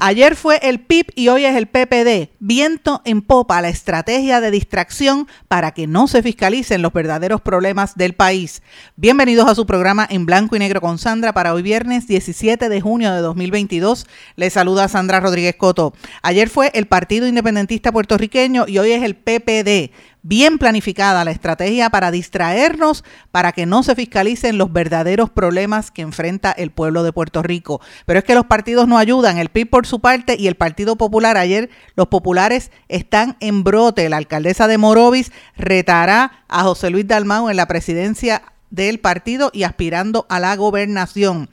Ayer fue el PIB y hoy es el PPD. Viento en popa, la estrategia de distracción para que no se fiscalicen los verdaderos problemas del país. Bienvenidos a su programa en blanco y negro con Sandra para hoy viernes 17 de junio de 2022. Les saluda Sandra Rodríguez Coto. Ayer fue el Partido Independentista Puertorriqueño y hoy es el PPD bien planificada la estrategia para distraernos, para que no se fiscalicen los verdaderos problemas que enfrenta el pueblo de Puerto Rico. Pero es que los partidos no ayudan, el PIB por su parte y el Partido Popular. Ayer los populares están en brote. La alcaldesa de Morovis retará a José Luis Dalmau en la presidencia del partido y aspirando a la gobernación.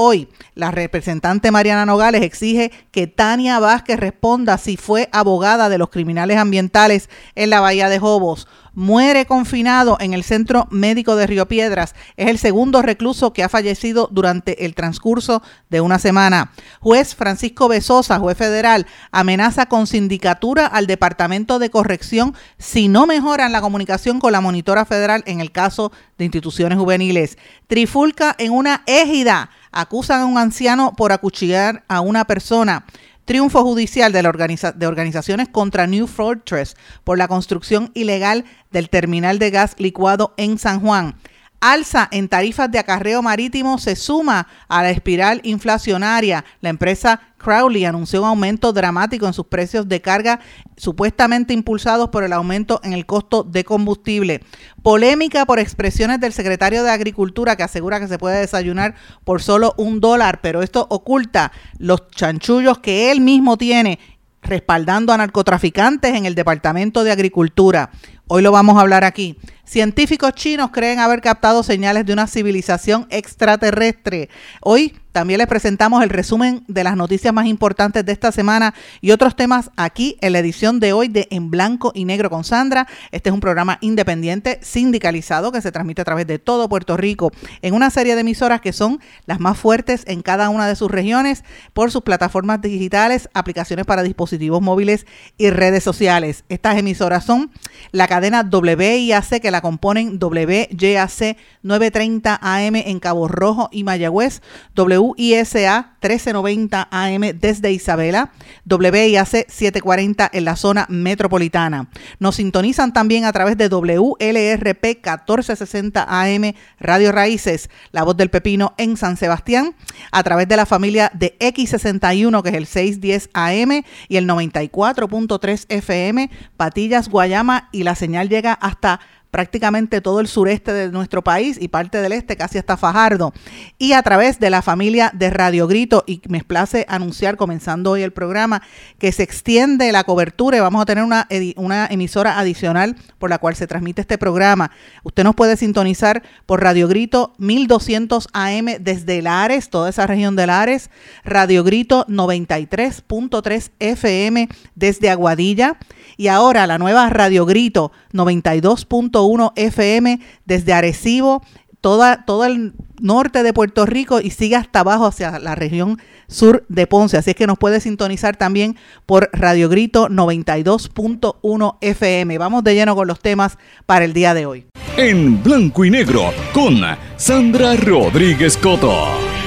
Hoy, la representante Mariana Nogales exige que Tania Vázquez responda si fue abogada de los criminales ambientales en la Bahía de Jobos. Muere confinado en el Centro Médico de Río Piedras. Es el segundo recluso que ha fallecido durante el transcurso de una semana. Juez Francisco Besosa, juez federal, amenaza con sindicatura al Departamento de Corrección si no mejoran la comunicación con la monitora federal en el caso de instituciones juveniles. Trifulca en una égida acusan a un anciano por acuchillar a una persona. Triunfo judicial de, la de organizaciones contra New Fortress por la construcción ilegal del terminal de gas licuado en San Juan alza en tarifas de acarreo marítimo se suma a la espiral inflacionaria. La empresa Crowley anunció un aumento dramático en sus precios de carga, supuestamente impulsados por el aumento en el costo de combustible. Polémica por expresiones del secretario de Agricultura que asegura que se puede desayunar por solo un dólar, pero esto oculta los chanchullos que él mismo tiene respaldando a narcotraficantes en el Departamento de Agricultura. Hoy lo vamos a hablar aquí. Científicos chinos creen haber captado señales de una civilización extraterrestre. Hoy también les presentamos el resumen de las noticias más importantes de esta semana y otros temas aquí en la edición de hoy de En Blanco y Negro con Sandra. Este es un programa independiente, sindicalizado, que se transmite a través de todo Puerto Rico en una serie de emisoras que son las más fuertes en cada una de sus regiones por sus plataformas digitales, aplicaciones para dispositivos móviles y redes sociales. Estas emisoras son la cadena WIAC que la componen WYAC 930 AM en Cabo Rojo y Mayagüez, WISA 1390 AM desde Isabela, WIAC 740 en la zona metropolitana. Nos sintonizan también a través de WLRP 1460 AM Radio Raíces, La Voz del Pepino en San Sebastián, a través de la familia de X61 que es el 610 AM y el 94.3 FM, Patillas, Guayama y la señal llega hasta prácticamente todo el sureste de nuestro país y parte del este, casi hasta Fajardo. Y a través de la familia de Radio Grito, y me place anunciar, comenzando hoy el programa, que se extiende la cobertura y vamos a tener una, una emisora adicional por la cual se transmite este programa. Usted nos puede sintonizar por Radio Grito 1200 AM desde Lares, toda esa región de Lares, Radio Grito 93.3 FM desde Aguadilla y ahora la nueva Radio Grito 92.1 FM desde Arecibo, toda, todo el norte de Puerto Rico y sigue hasta abajo hacia la región sur de Ponce. Así es que nos puede sintonizar también por Radio Grito 92.1 FM. Vamos de lleno con los temas para el día de hoy. En blanco y negro con Sandra Rodríguez Coto.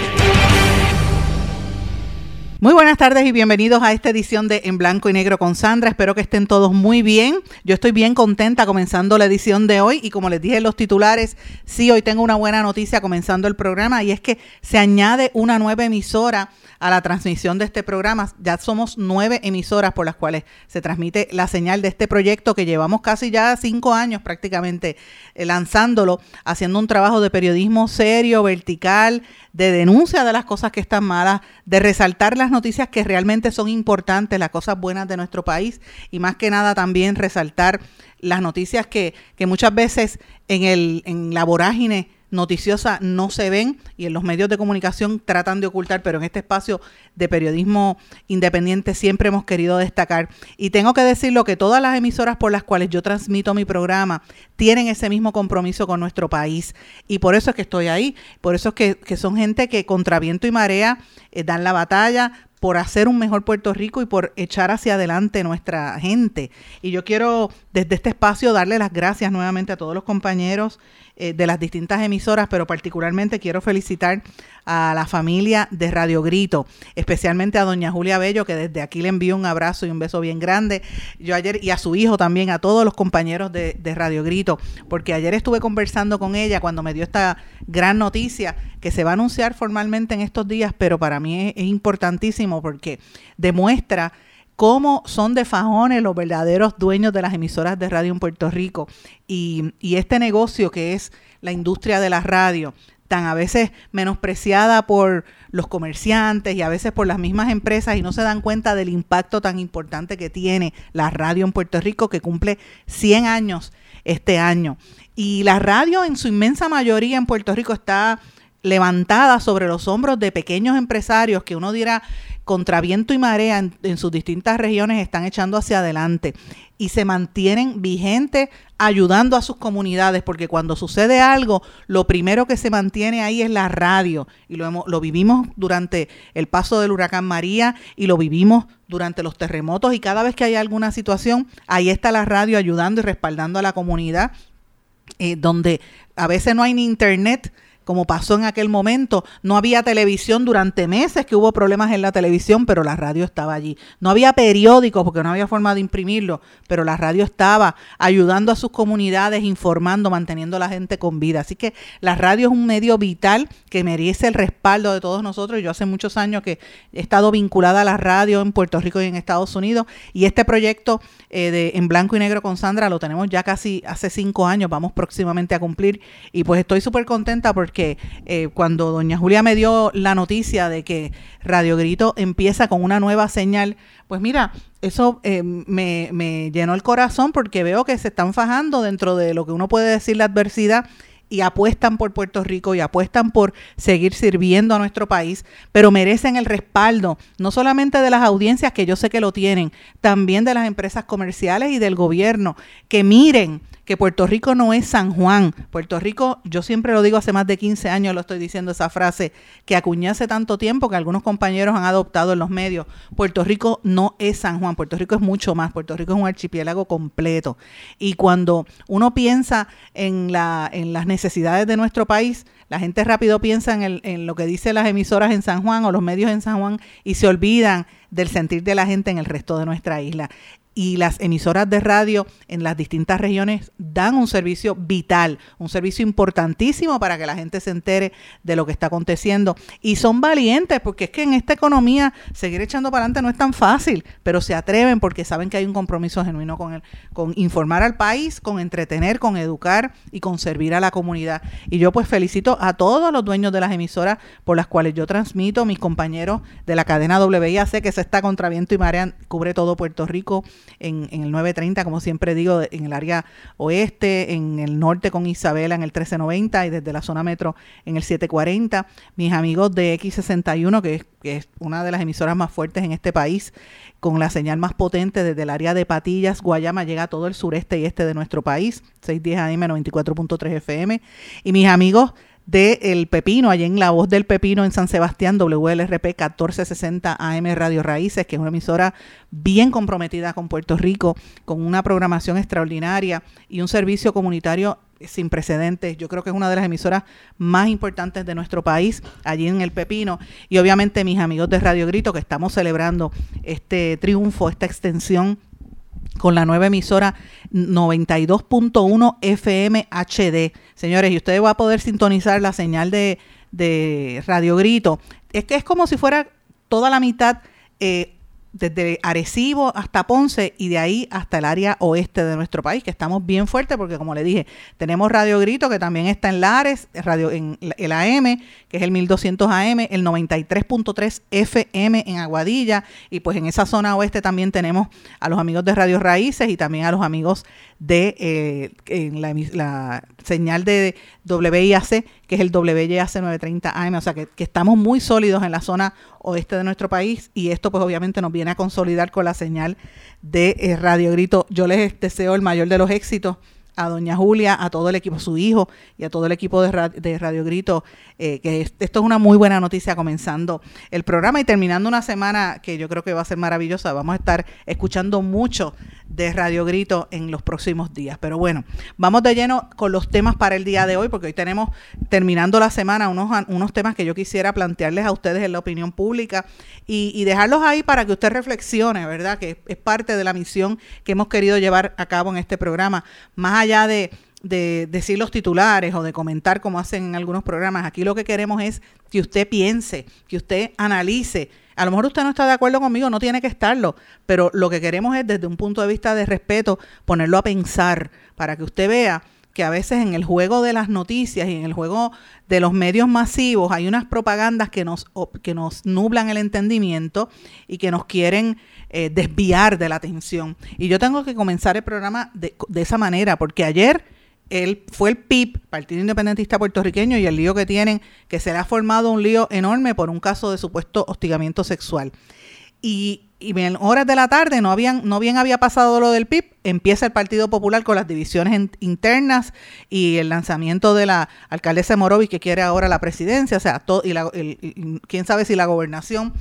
Muy buenas tardes y bienvenidos a esta edición de En Blanco y Negro con Sandra. Espero que estén todos muy bien. Yo estoy bien contenta comenzando la edición de hoy y como les dije en los titulares, sí, hoy tengo una buena noticia comenzando el programa y es que se añade una nueva emisora a la transmisión de este programa. Ya somos nueve emisoras por las cuales se transmite la señal de este proyecto que llevamos casi ya cinco años prácticamente eh, lanzándolo, haciendo un trabajo de periodismo serio, vertical, de denuncia de las cosas que están malas, de resaltar las noticias que realmente son importantes, las cosas buenas de nuestro país y más que nada también resaltar las noticias que, que muchas veces en, el, en la vorágine noticiosa no se ven y en los medios de comunicación tratan de ocultar, pero en este espacio de periodismo independiente siempre hemos querido destacar. Y tengo que decirlo que todas las emisoras por las cuales yo transmito mi programa tienen ese mismo compromiso con nuestro país. Y por eso es que estoy ahí, por eso es que, que son gente que contra viento y marea eh, dan la batalla por hacer un mejor Puerto Rico y por echar hacia adelante nuestra gente. Y yo quiero desde este espacio darle las gracias nuevamente a todos los compañeros eh, de las distintas emisoras, pero particularmente quiero felicitar a la familia de Radio Grito, especialmente a doña Julia Bello, que desde aquí le envío un abrazo y un beso bien grande. Yo ayer, y a su hijo también, a todos los compañeros de, Radio Grito, porque ayer estuve conversando con ella cuando me dio esta gran noticia que se va a anunciar formalmente en estos días, pero para mí es, es importantísimo porque demuestra cómo son de fajones los verdaderos dueños de las emisoras de radio en Puerto Rico y, y este negocio que es la industria de la radio tan a veces menospreciada por los comerciantes y a veces por las mismas empresas y no se dan cuenta del impacto tan importante que tiene la radio en Puerto Rico que cumple 100 años este año. Y la radio en su inmensa mayoría en Puerto Rico está levantada sobre los hombros de pequeños empresarios que uno dirá contra viento y marea en, sus distintas regiones están echando hacia adelante y se mantienen vigentes ayudando a sus comunidades, porque cuando sucede algo, lo primero que se mantiene ahí es la radio, y lo, hemos, lo vivimos durante el paso del huracán María y lo vivimos durante los terremotos, y cada vez que hay alguna situación, ahí está la radio ayudando y respaldando a la comunidad, eh, donde a veces no hay ni internet, como pasó en aquel momento. No había televisión durante meses que hubo problemas en la televisión, pero la radio estaba allí. No había periódicos porque no había forma de imprimirlo, pero la radio estaba ayudando a sus comunidades, informando, manteniendo a la gente con vida. Así que la radio es un medio vital que merece el respaldo de todos nosotros. Yo hace muchos años que he estado vinculada a la radio en Puerto Rico y en Estados Unidos y este proyecto eh, de En Blanco y Negro con Sandra lo tenemos ya casi hace cinco años, vamos próximamente a cumplir y pues estoy súper contenta porque eh, cuando doña Julia me dio la noticia de que Radio Grito empieza con una nueva señal, pues mira, eso eh, me, me llenó el corazón porque veo que se están fajando dentro de lo que uno puede decir la adversidad y apuestan por Puerto Rico y apuestan por seguir sirviendo a nuestro país, pero merecen el respaldo no solamente de las audiencias que yo sé que lo tienen, también de las empresas comerciales y del gobierno, que miren que Puerto Rico no es San Juan. Puerto Rico, yo siempre lo digo hace más de 15 años, lo estoy diciendo esa frase que acuñé hace tanto tiempo que algunos compañeros han adoptado en los medios. Puerto Rico no es San Juan, Puerto Rico es mucho más, Puerto Rico es un archipiélago completo. Y cuando uno piensa en, la, en las necesidades de nuestro país, la gente rápido piensa en, el, en lo que dicen las emisoras en San Juan o los medios en San Juan y se olvidan del sentir de la gente en el resto de nuestra isla y las emisoras de radio en las distintas regiones dan un servicio vital, un servicio importantísimo para que la gente se entere de lo que está aconteciendo. Y son valientes, porque es que en esta economía seguir echando para adelante no es tan fácil, pero se atreven porque saben que hay un compromiso genuino con, el, con informar al país, con entretener, con educar y con servir a la comunidad. Y yo pues felicito a todos los dueños de las emisoras por las cuales yo transmito, mis compañeros de la cadena WIAC, que se está contra viento y marea, cubre todo Puerto Rico en, el 930, como siempre digo, en el área oeste, en el norte con Isabela en el 1390 y desde la zona metro en el 740. Mis amigos de X61, que es, que es una de las emisoras más fuertes en este país, con la señal más potente desde el área de Patillas, Guayama, llega a todo el sureste y este de nuestro país, 610 AM 94.3 FM. Y mis amigos de El Pepino, allá en La Voz del Pepino en San Sebastián, WLRP 1460 AM Radio Raíces, que es una emisora bien comprometida con Puerto Rico, con una programación extraordinaria y un servicio comunitario sin precedentes. Yo creo que es una de las emisoras más importantes de nuestro país, allí en El Pepino. Y obviamente mis amigos de Radio Grito, que estamos celebrando este triunfo, esta extensión con la nueva emisora 92.1 FM HD. Señores, y ustedes van a poder sintonizar la señal de, de Radio Grito. Es que es como si fuera toda la mitad eh, desde Arecibo hasta Ponce y de ahí hasta el área oeste de nuestro país, que estamos bien fuertes porque como le dije, tenemos Radio Grito que también está en Lares, radio en el AM, que es el 1200 AM, el 93.3 FM en Aguadilla y pues en esa zona oeste también tenemos a los amigos de Radio Raíces y también a los amigos de eh, en la, señal de WIAC, que es el WIAC 930 AM, o sea que, que estamos muy sólidos en la zona oeste de nuestro país y esto pues obviamente nos viene a consolidar con la señal de eh, Radio Grito. Yo les deseo el mayor de los éxitos a doña Julia, a todo el equipo, a su hijo y a todo el equipo de, Radio, Grito, eh, que esto es una muy buena noticia comenzando el programa y terminando una semana que yo creo que va a ser maravillosa. Vamos a estar escuchando mucho de Radio Grito en los próximos días. Pero bueno, vamos de lleno con los temas para el día de hoy, porque hoy tenemos, terminando la semana, unos, unos temas que yo quisiera plantearles a ustedes en la opinión pública y, dejarlos ahí para que usted reflexione, ¿verdad? Que es parte de la misión que hemos querido llevar a cabo en este programa. Más allá de, decir los titulares o de comentar como hacen en algunos programas, aquí lo que queremos es que usted piense, que usted analice. A lo mejor usted no está de acuerdo conmigo, no tiene que estarlo, pero lo que queremos es desde un punto de vista de respeto ponerlo a pensar para que usted vea que a veces en el juego de las noticias y en el juego de los medios masivos hay unas propagandas que nos, que nos nublan el entendimiento y que nos quieren eh, desviar de la atención. Y yo tengo que comenzar el programa de, esa manera, porque ayer él fue el PIB, Partido Independentista Puertorriqueño, y el lío que tienen, que se le ha formado un lío enorme por un caso de supuesto hostigamiento sexual. Y, y en horas de la tarde no habían no bien había pasado lo del PIB, empieza el Partido Popular con las divisiones internas y el lanzamiento de la alcaldesa Morovis que quiere ahora la presidencia, o sea, todo, y, la, quién sabe si la gobernación.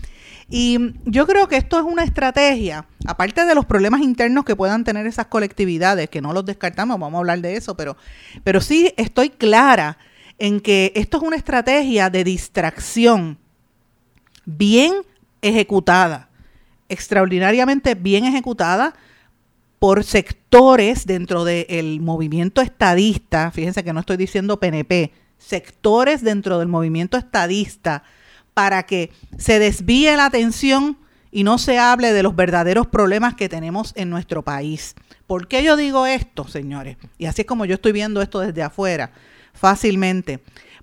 Y yo creo que esto es una estrategia, aparte de los problemas internos que puedan tener esas colectividades, que no los descartamos, vamos a hablar de eso, pero, pero sí estoy clara en que esto es una estrategia de distracción bien ejecutada, extraordinariamente bien ejecutada por sectores dentro del movimiento estadista, fíjense que no estoy diciendo PNP, sectores dentro del movimiento estadista para que se desvíe la atención y no se hable de los verdaderos problemas que tenemos en nuestro país. ¿Por qué yo digo esto, señores? Y así es como yo estoy viendo esto desde afuera, fácilmente.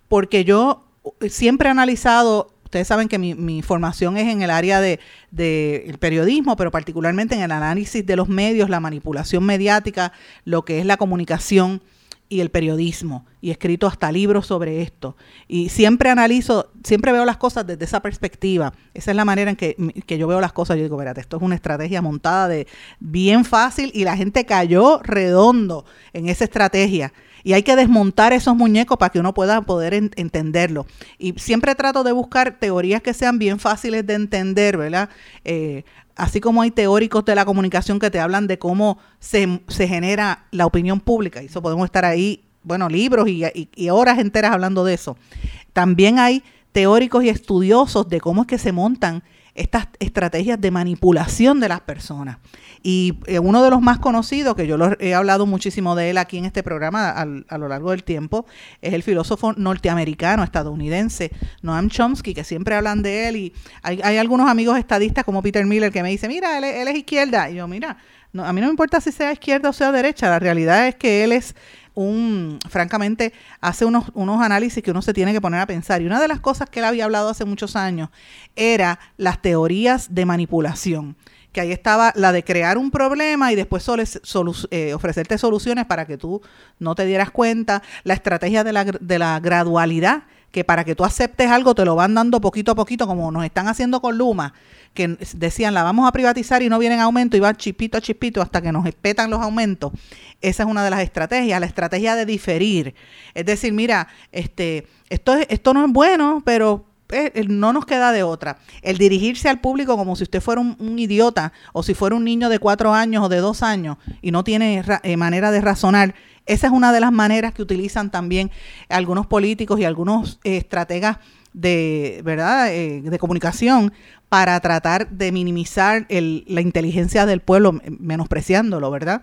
Porque yo siempre he analizado, ustedes saben que mi, formación es en el área del de, periodismo, pero particularmente en el análisis de los medios, la manipulación mediática, lo que es la comunicación y el periodismo y he escrito hasta libros sobre esto. Y siempre analizo, siempre veo las cosas desde esa perspectiva. Esa es la manera en que, yo veo las cosas. Yo digo, espérate, esto es una estrategia montada de bien fácil y la gente cayó redondo en esa estrategia. Y hay que desmontar esos muñecos para que uno pueda poder entenderlo. Y siempre trato de buscar teorías que sean bien fáciles de entender, ¿verdad? Eh, así como hay teóricos de la comunicación que te hablan de cómo se, genera la opinión pública, y eso podemos estar ahí, bueno, libros y, y, horas enteras hablando de eso. También hay teóricos y estudiosos de cómo es que se montan estas estrategias de manipulación de las personas. Y eh, uno de los más conocidos, que yo lo, he hablado muchísimo de él aquí en este programa a lo largo del tiempo, es el filósofo norteamericano, estadounidense, Noam Chomsky, que siempre hablan de él. Y hay, algunos amigos estadistas como Peter Miller que me dicen, mira, él, es izquierda. Y yo, mira, a mí no me importa si sea izquierda o sea derecha, la realidad es que él es un, francamente, hace unos, unos análisis que uno se tiene que poner a pensar. Y una de las cosas que él había hablado hace muchos años era las teorías de manipulación que ahí estaba la de crear un problema y después eh, ofrecerte soluciones para que tú no te dieras cuenta, la estrategia de la, de la gradualidad, que para que tú aceptes algo te lo van dando poquito a poquito, como nos están haciendo con Luma, que decían la vamos a privatizar y no vienen aumento y van chispito a chispito hasta que nos espetan los aumentos. Esa es una de las estrategias, la estrategia de diferir. Es decir, mira, este, esto, esto no es bueno, pero eh, no nos queda de otra. El dirigirse al público como si usted fuera un, idiota o si fuera un niño de cuatro años o de dos años y no tiene eh, manera de razonar, esa es una de las maneras que utilizan también algunos políticos y algunos eh, estrategas de verdad de comunicación para tratar de minimizar la inteligencia del pueblo menospreciándolo verdad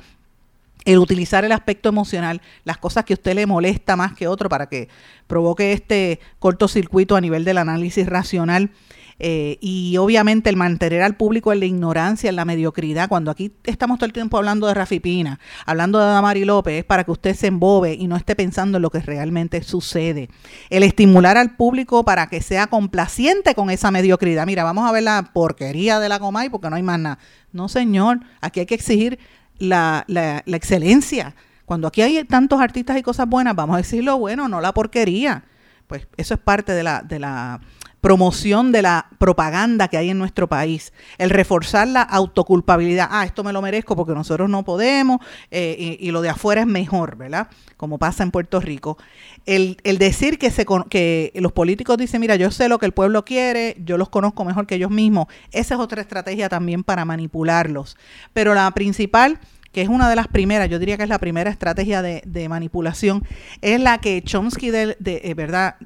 el utilizar el aspecto emocional, las cosas que a usted le molesta más que otro para que provoque este cortocircuito a nivel del análisis racional. Eh, y obviamente el mantener al público en la ignorancia, en la mediocridad, cuando aquí estamos todo el tiempo hablando de Rafi Pina, hablando de Damari López, es para que usted se embobe y no esté pensando en lo que realmente sucede. El estimular al público para que sea complaciente con esa mediocridad. Mira, vamos a ver la porquería de la Comay porque no hay más nada. No, señor, aquí hay que exigir la, la, la excelencia. Cuando aquí hay tantos artistas y cosas buenas, vamos a decir lo bueno, no la porquería. Pues eso es parte de la, de la promoción de la propaganda que hay en nuestro país, el reforzar la autoculpabilidad, ah, esto me lo merezco porque nosotros no podemos eh, y, lo de afuera es mejor, ¿verdad? Como pasa en Puerto Rico. El, el decir que, se, que los políticos dicen, mira, yo sé lo que el pueblo quiere, yo los conozco mejor que ellos mismos, esa es otra estrategia también para manipularlos. Pero la principal que es una de las primeras, yo diría que es la primera estrategia de, de manipulación, es la que Chomsky de, de eh, verdad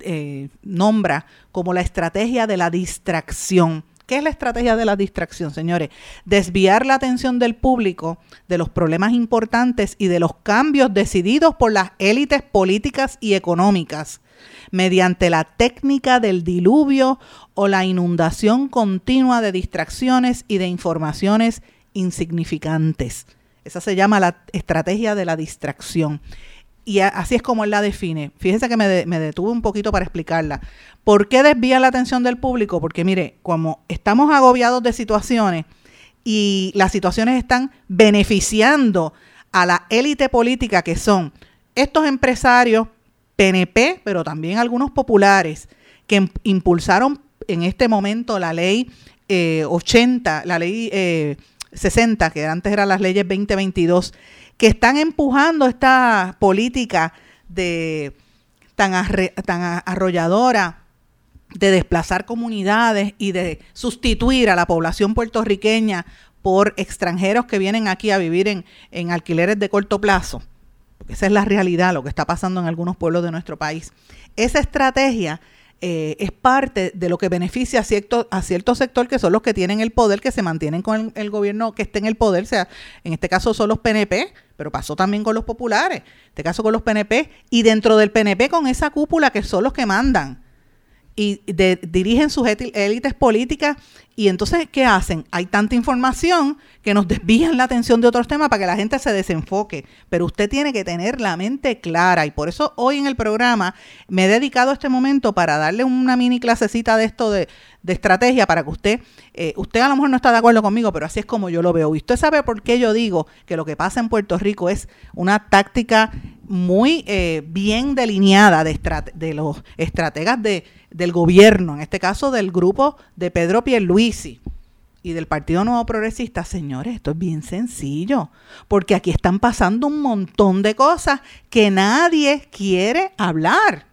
eh, nombra como la estrategia de la distracción. ¿Qué es la estrategia de la distracción, señores? Desviar la atención del público de los problemas importantes y de los cambios decididos por las élites políticas y económicas mediante la técnica del diluvio o la inundación continua de distracciones y de informaciones insignificantes. Esa se llama la estrategia de la distracción y así es como él la define. Fíjense que me, detuve un poquito para explicarla. ¿Por qué desvía la atención del público? Porque mire, como estamos agobiados de situaciones y las situaciones están beneficiando a la élite política que son estos empresarios PNP, pero también algunos populares que impulsaron en este momento la ley 80, eh, la ley 60, eh, que antes eran las leyes 2022 que están empujando esta política de tan, arrolladora de desplazar comunidades y de sustituir a la población puertorriqueña por extranjeros que vienen aquí a vivir en, en alquileres de corto plazo. Porque esa es la realidad, lo que está pasando en algunos pueblos de nuestro país. Esa estrategia eh, es parte de lo que beneficia a cierto, a cierto sector que son los que tienen el poder, que se mantienen con el, gobierno que esté en el poder, sea, en este caso son los PNP, pero pasó también con los populares, en este caso con los PNP, y dentro del PNP con esa cúpula que son los que mandan y dirigen sus élites políticas y entonces, ¿qué hacen? Hay tanta información que nos desvían la atención de otros temas para que la gente se desenfoque. Pero usted tiene que tener la mente clara y por eso hoy en el programa me he dedicado este momento para darle una mini clasecita de esto de, estrategia para que usted, eh, usted a lo mejor no está de acuerdo conmigo, pero así es como yo lo veo. Y usted sabe por qué yo digo que lo que pasa en Puerto Rico es una táctica muy eh, bien delineada de, los estrategas de, del gobierno, en este caso del grupo de Pedro Pierluisi y del Partido Nuevo Progresista, señores, esto es bien sencillo, porque aquí están pasando un montón de cosas que nadie quiere hablar.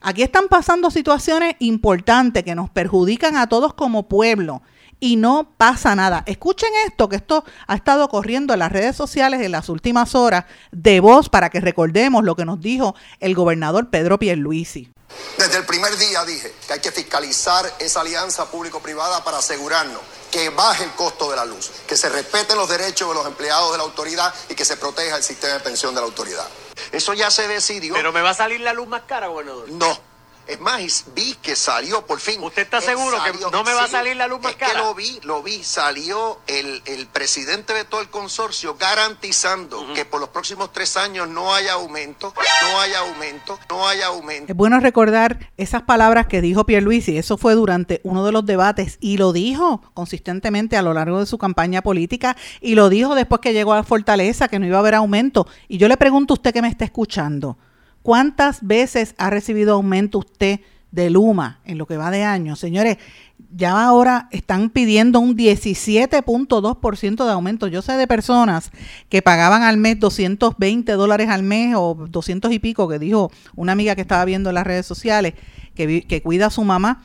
Aquí están pasando situaciones importantes que nos perjudican a todos como pueblo y no pasa nada. Escuchen esto, que esto ha estado corriendo en las redes sociales en las últimas horas de voz para que recordemos lo que nos dijo el gobernador Pedro Pierluisi. Desde el primer día dije que hay que fiscalizar esa alianza público-privada para asegurarnos que baje el costo de la luz, que se respeten los derechos de los empleados de la autoridad y que se proteja el sistema de pensión de la autoridad. Eso ya se decidió. ¿Pero me va a salir la luz más cara, gobernador? No. Es más, vi que salió por fin. ¿Usted está seguro que no me va a salir la luz más cara? que lo vi, lo vi. Salió el, presidente de todo el consorcio garantizando que por los próximos tres años no haya aumento, no haya aumento, no haya aumento. Es bueno recordar esas palabras que dijo Pierluisi. Eso fue durante uno de los debates y lo dijo consistentemente a lo largo de su campaña política y lo dijo después que llegó a Fortaleza que no iba a haber aumento. Y yo le pregunto a usted que me está escuchando. ¿Cuántas veces ha recibido aumento usted de Luma en lo que va de año? Señores, ya ahora están pidiendo un 17.2% de aumento. Yo sé de personas que pagaban al mes 220 dólares al mes o 200 y pico, que dijo una amiga que estaba viendo en las redes sociales, que, que cuida a su mamá,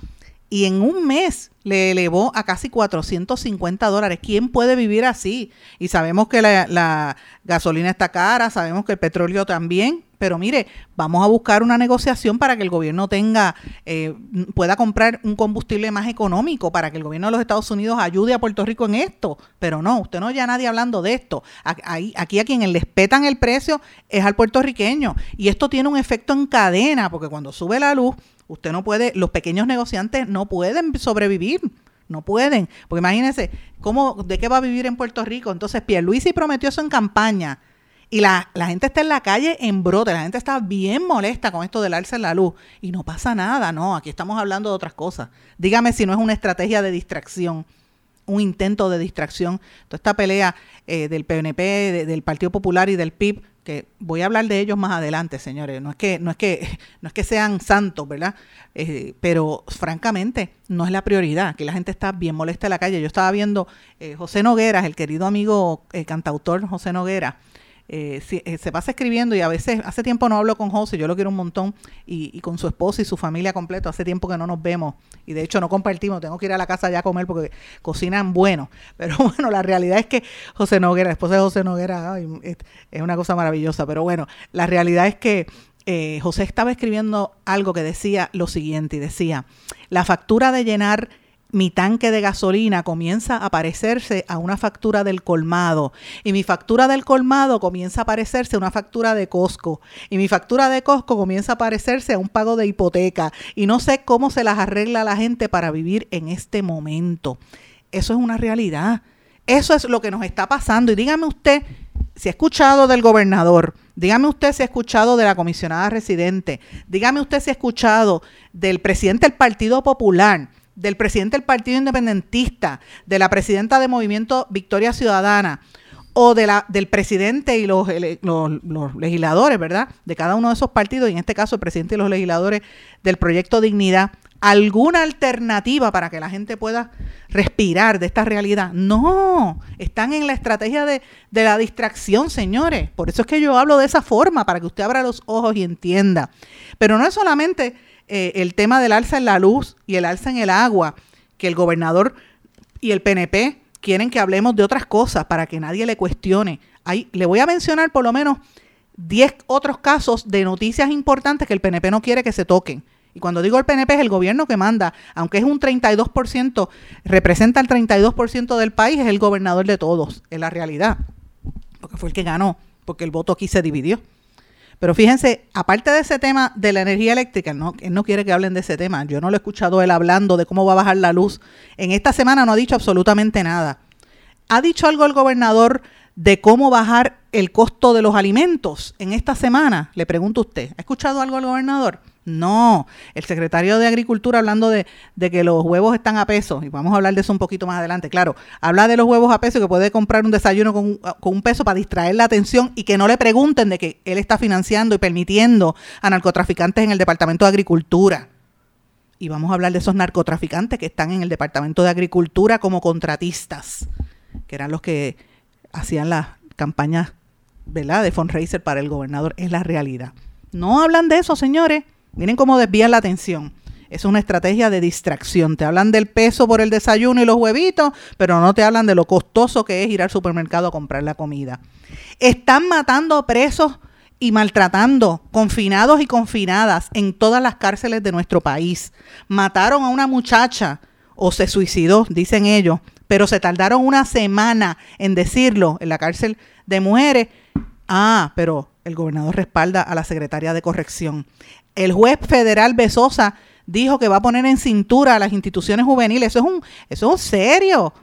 y en un mes le elevó a casi 450 dólares. ¿Quién puede vivir así? Y sabemos que la, gasolina está cara, sabemos que el petróleo también, pero mire, vamos a buscar una negociación para que el gobierno tenga, eh, pueda comprar un combustible más económico, para que el gobierno de los Estados Unidos ayude a Puerto Rico en esto. Pero no, usted no oye a nadie hablando de esto. Aquí a quien les petan el precio es al puertorriqueño. Y esto tiene un efecto en cadena, porque cuando sube la luz, Usted no puede, los pequeños negociantes no pueden sobrevivir. No pueden. Porque imagínense, ¿cómo, ¿de qué va a vivir en Puerto Rico? Entonces, Pierluisi prometió eso en campaña. Y la, la, gente está en la calle en brote, la gente está bien molesta con esto del alza en la luz. Y no pasa nada, no, aquí estamos hablando de otras cosas. Dígame si no es una estrategia de distracción un intento de distracción. Toda esta pelea eh, del PNP, del Partido Popular y del PIB, que voy a hablar de ellos más adelante, señores. No es que, no es que, no es que sean santos, ¿verdad? Eh, pero francamente, no es la prioridad, que la gente está bien molesta en la calle. Yo estaba viendo eh, José Noguera, el querido amigo cantautor José Noguera, eh, eh, se pasa escribiendo y a veces, hace tiempo no hablo con José, yo lo quiero un montón, y, con su esposa y su familia completo, hace tiempo que no nos vemos, y de hecho no compartimos, tengo que ir a la casa ya a comer porque cocinan bueno, pero bueno, la realidad es que José Noguera, la esposa de José Noguera, es, una cosa maravillosa, pero bueno, la realidad es que eh, José estaba escribiendo algo que decía lo siguiente, y decía, la factura de llenar mi tanque de gasolina comienza a parecerse a una factura del colmado. Y mi factura del colmado comienza a parecerse a una factura de Costco. Y mi factura de Costco comienza a parecerse a un pago de hipoteca. Y no sé cómo se las arregla la gente para vivir en este momento. Eso es una realidad. Eso es lo que nos está pasando. Y dígame usted si ha escuchado del gobernador, dígame usted si ha escuchado de la comisionada residente, dígame usted si ha escuchado del presidente del Partido Popular del presidente del Partido Independentista, de la presidenta de Movimiento Victoria Ciudadana o de la, del presidente y los, los, legisladores, ¿verdad? De cada uno de esos partidos, y en este caso el presidente y los legisladores del proyecto Dignidad, alguna alternativa para que la gente pueda respirar de esta realidad. No, están en la estrategia de, de, la distracción, señores. Por eso es que yo hablo de esa forma, para que usted abra los ojos y entienda. Pero no es solamente eh, el tema del alza en la luz y el alza en el agua, que el gobernador y el PNP quieren que hablemos de otras cosas para que nadie le cuestione. Ahí, le voy a mencionar por lo menos 10 otros casos de noticias importantes que el PNP no quiere que se toquen. Y cuando digo el PNP es el gobierno que manda, aunque es un 32%, representa el 32% del país, es el gobernador de todos, es la realidad, porque fue el que ganó, porque el voto aquí se dividió. Pero fíjense, aparte de ese tema de la energía eléctrica, no, él no quiere que hablen de ese tema. Yo no lo he escuchado él hablando de cómo va a bajar la luz. En esta semana no ha dicho absolutamente nada. ¿Ha dicho algo el gobernador de cómo bajar el costo de los alimentos en esta semana? Le pregunto a usted. ¿Ha escuchado algo el gobernador? No, el secretario de Agricultura hablando de, que los huevos están a peso, y vamos a hablar de eso un poquito más adelante, claro, habla de los huevos a peso que puede comprar un desayuno con, con, un peso para distraer la atención y que no le pregunten de que él está financiando y permitiendo a narcotraficantes en el Departamento de Agricultura. Y vamos a hablar de esos narcotraficantes que están en el Departamento de Agricultura como contratistas, que eran los que hacían las campañas de fundraiser para el gobernador. Es la realidad. No hablan de eso, señores. Miren cómo desvían la atención. Es una estrategia de distracción. Te hablan del peso por el desayuno y los huevitos, pero no te hablan de lo costoso que es ir al supermercado a comprar la comida. Están matando presos y maltratando confinados y confinadas en todas las cárceles de nuestro país. Mataron a una muchacha o se suicidó, dicen ellos, pero se tardaron una semana en decirlo en la cárcel de mujeres. Ah, pero el gobernador respalda a la secretaria de corrección. El juez federal Besosa dijo que va a poner en cintura a las instituciones juveniles. Eso es un, eso es serio.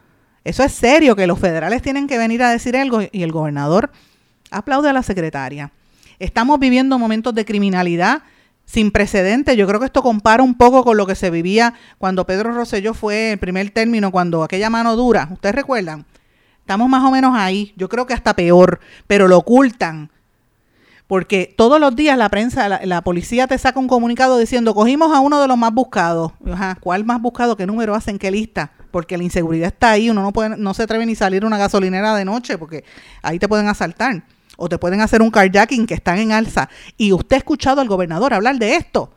Eso es serio, que los federales tienen que venir a decir algo y el gobernador aplaude a la secretaria. Estamos viviendo momentos de criminalidad sin precedentes. Yo creo que esto compara un poco con lo que se vivía cuando Pedro Rosselló fue el primer término, cuando aquella mano dura, ¿ustedes recuerdan? Estamos más o menos ahí. Yo creo que hasta peor, pero lo ocultan porque todos los días la prensa, la, policía te saca un comunicado diciendo, cogimos a uno de los más buscados. Ajá, ¿Cuál más buscado? ¿Qué número hacen? ¿Qué lista? Porque la inseguridad está ahí, uno no, puede, no se atreve ni salir a una gasolinera de noche porque ahí te pueden asaltar o te pueden hacer un carjacking que están en alza. ¿Y usted ha escuchado al gobernador hablar de esto?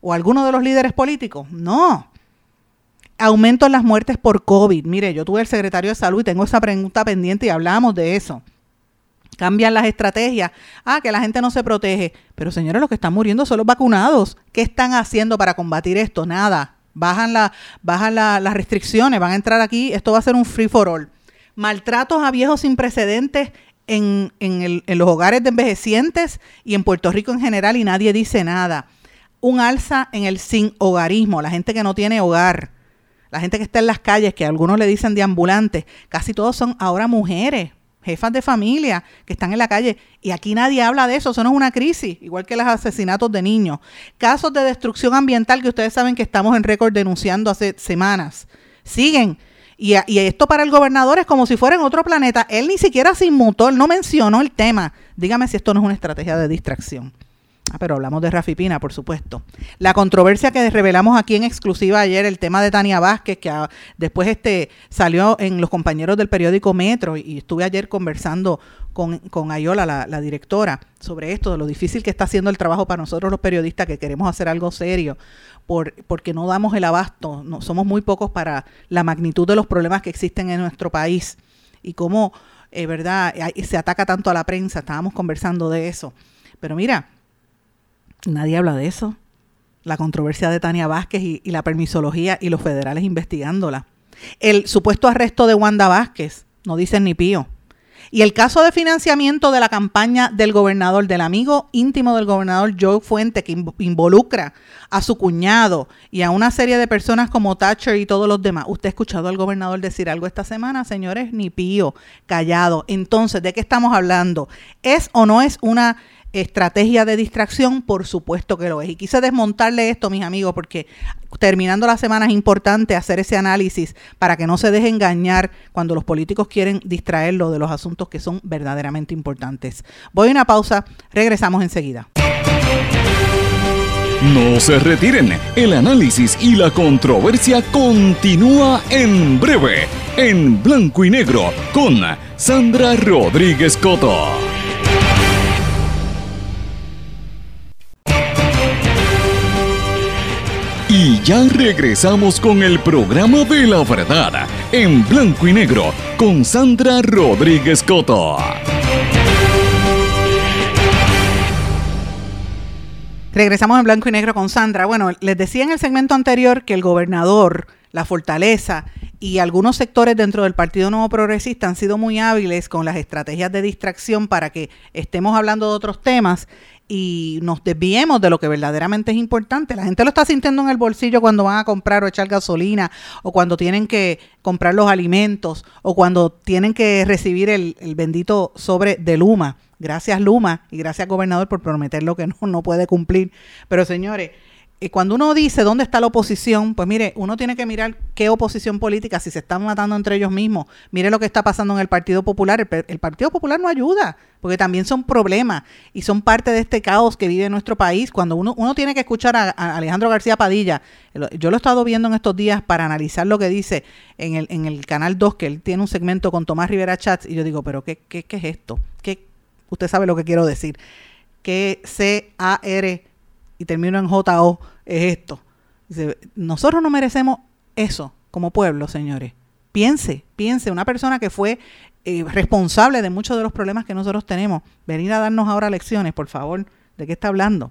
¿O alguno de los líderes políticos? No. Aumento en las muertes por COVID. Mire, yo tuve el secretario de salud y tengo esa pregunta pendiente y hablamos de eso cambian las estrategias. Ah, que la gente no se protege. Pero señores, los que están muriendo son los vacunados. ¿Qué están haciendo para combatir esto? Nada. Bajan, la, bajan las restricciones, van a entrar aquí, esto va a ser un free for all. Maltratos a viejos sin precedentes en, en, el, en los hogares de envejecientes y en Puerto Rico en general y nadie dice nada. un alza en el sin hogarismo, la gente que no tiene hogar, la gente que está en las calles, que algunos le dicen de ambulantes, casi todos son ahora mujeres, jefas de familia que están en la calle. Y aquí nadie habla de eso, eso no es una crisis, igual que los asesinatos de niños. Casos de destrucción ambiental que ustedes saben que estamos en récord denunciando hace semanas. Siguen. Y, y, esto para el gobernador es como si fuera en otro planeta. Él ni siquiera se inmutó, él no mencionó el tema. Dígame si esto no es una estrategia de distracción. Ah, pero hablamos de Rafi Pina, por supuesto. La controversia que revelamos aquí en exclusiva ayer, el tema de Tania Vázquez, que después este salió en los compañeros del periódico Metro, y estuve ayer conversando con, con Ayola, la, directora, sobre esto, de lo difícil que está haciendo el trabajo para nosotros los periodistas que queremos hacer algo serio, por, porque no damos el abasto, no, somos muy pocos para la magnitud de los problemas que existen en nuestro país y cómo, eh, ¿verdad?, se ataca tanto a la prensa, estábamos conversando de eso. Pero mira, Nadie habla de eso. La controversia de Tania Vázquez y, la permisología y los federales investigándola. El supuesto arresto de Wanda Vázquez, no dicen ni pío. Y el caso de financiamiento de la campaña del gobernador, del amigo íntimo del gobernador Joe Fuente, que involucra a su cuñado y a una serie de personas como Thatcher y todos los demás. ¿Usted ha escuchado al gobernador decir algo esta semana, señores? Ni pío, callado. Entonces, ¿de qué estamos hablando? ¿Es o no es una estrategia de distracción, por supuesto que lo es. Y quise desmontarle esto, mis amigos, porque terminando la semana es importante hacer ese análisis para que no se deje engañar cuando los políticos quieren distraerlo de los asuntos que son verdaderamente importantes. Voy a una pausa, regresamos enseguida. No se retiren, el análisis y la controversia continúa en breve, en blanco y negro, con Sandra Rodríguez Coto. Y ya regresamos con el programa de la verdad, en blanco y negro, con Sandra Rodríguez Coto. Regresamos en blanco y negro con Sandra. Bueno, les decía en el segmento anterior que el gobernador, la fortaleza y algunos sectores dentro del Partido Nuevo Progresista han sido muy hábiles con las estrategias de distracción para que estemos hablando de otros temas y nos desviemos de lo que verdaderamente es importante. La gente lo está sintiendo en el bolsillo cuando van a comprar o echar gasolina, o cuando tienen que comprar los alimentos, o cuando tienen que recibir el, bendito sobre de Luma. Gracias Luma y gracias gobernador por prometer lo que no, no puede cumplir. Pero señores, cuando uno dice dónde está la oposición, pues mire, uno tiene que mirar qué oposición política, si se están matando entre ellos mismos. Mire lo que está pasando en el Partido Popular. El, Partido Popular no ayuda, porque también son problemas y son parte de este caos que vive nuestro país. Cuando uno, uno tiene que escuchar a, Alejandro García Padilla, yo lo he estado viendo en estos días para analizar lo que dice en el, en el Canal 2, que él tiene un segmento con Tomás Rivera Chats, y yo digo, pero ¿qué, qué, qué es esto? ¿Qué? Usted sabe lo que quiero decir. Que C-A-R y termino en JO, es esto. nosotros no merecemos eso como pueblo, señores. Piense, piense, una persona que fue eh, responsable de muchos de los problemas que nosotros tenemos, venir a darnos ahora lecciones, por favor, ¿de qué está hablando?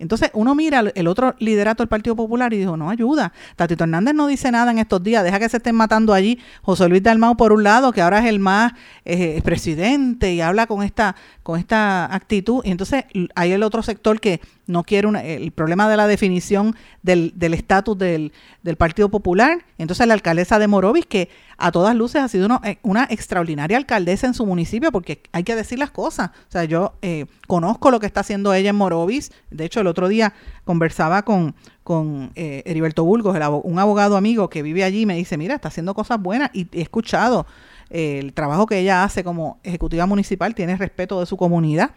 Entonces uno mira el otro liderato del Partido Popular y dijo, no ayuda. Tatito Hernández no dice nada en estos días, deja que se estén matando allí. José Luis Dalmau por un lado, que ahora es el más eh, presidente y habla con esta, con esta actitud. Y entonces hay el otro sector que no quiere el problema de la definición del estatus del, del, Partido Popular. Entonces la alcaldesa de Morovis, que a todas luces ha sido eh, una, extraordinaria alcaldesa en su municipio, porque hay que decir las cosas. O sea, yo eh, conozco lo que está haciendo ella en Morovis. De hecho, el otro día conversaba con, con eh, Heriberto Burgos, un abogado amigo que vive allí, me dice, mira, está haciendo cosas buenas y he escuchado el trabajo que ella hace como ejecutiva municipal, tiene respeto de su comunidad